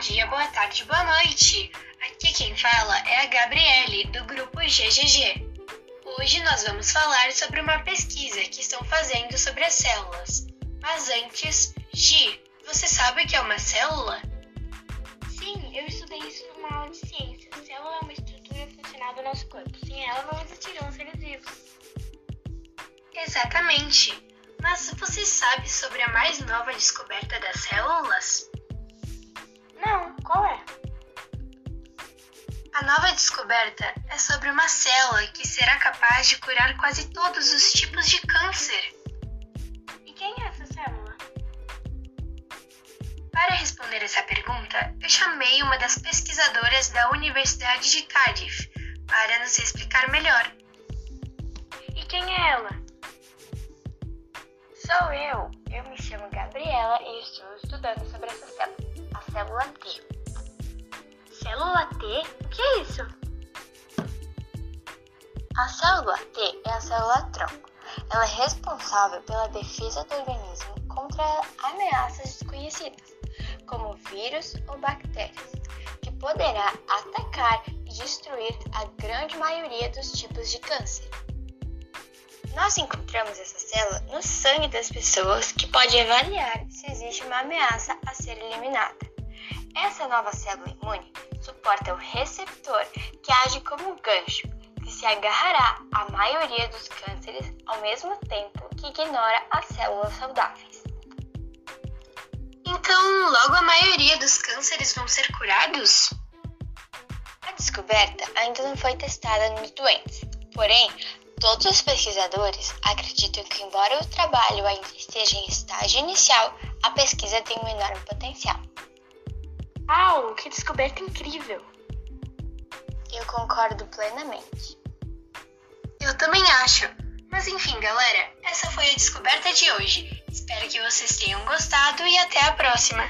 tarde, boa noite! Aqui quem fala é a Gabriele, do grupo GGG. Hoje nós vamos falar sobre uma pesquisa que estão fazendo sobre as células. Mas antes, Gi, você sabe o que é uma célula? Sim, eu estudei isso numa aula de ciência. A célula é uma estrutura funcional do nosso corpo. Sem ela não existiriam seres vivos. Exatamente. Mas você sabe sobre a mais nova descoberta das células? Não, qual é? A nova descoberta é sobre uma célula que será capaz de curar quase todos os tipos de câncer. E quem é essa célula? Para responder essa pergunta, eu chamei uma das pesquisadoras da Universidade de Cardiff para nos explicar melhor. E quem é ela? Sou eu. Eu me chamo Gabriela e estou estudando sobre essa célula, célula T. Célula T? O que é isso? A célula T é a célula tronco. Ela é responsável pela defesa do organismo contra ameaças desconhecidas, como vírus ou bactérias, que poderá atacar e destruir a grande maioria dos tipos de câncer. Nós encontramos essa célula no sangue das pessoas que pode avaliar se existe uma ameaça a ser eliminada. Essa nova célula imune suporta o receptor que age como um gancho, que se agarrará à maioria dos cânceres ao mesmo tempo que ignora as células saudáveis. Então, logo a maioria dos cânceres vão ser curados? A descoberta ainda não foi testada nos doentes, porém, Todos os pesquisadores acreditam que, embora o trabalho ainda esteja em estágio inicial, a pesquisa tem um enorme potencial. Uau, que descoberta incrível! Eu concordo plenamente. Eu também acho. Mas enfim, galera, essa foi a descoberta de hoje. Espero que vocês tenham gostado e até a próxima!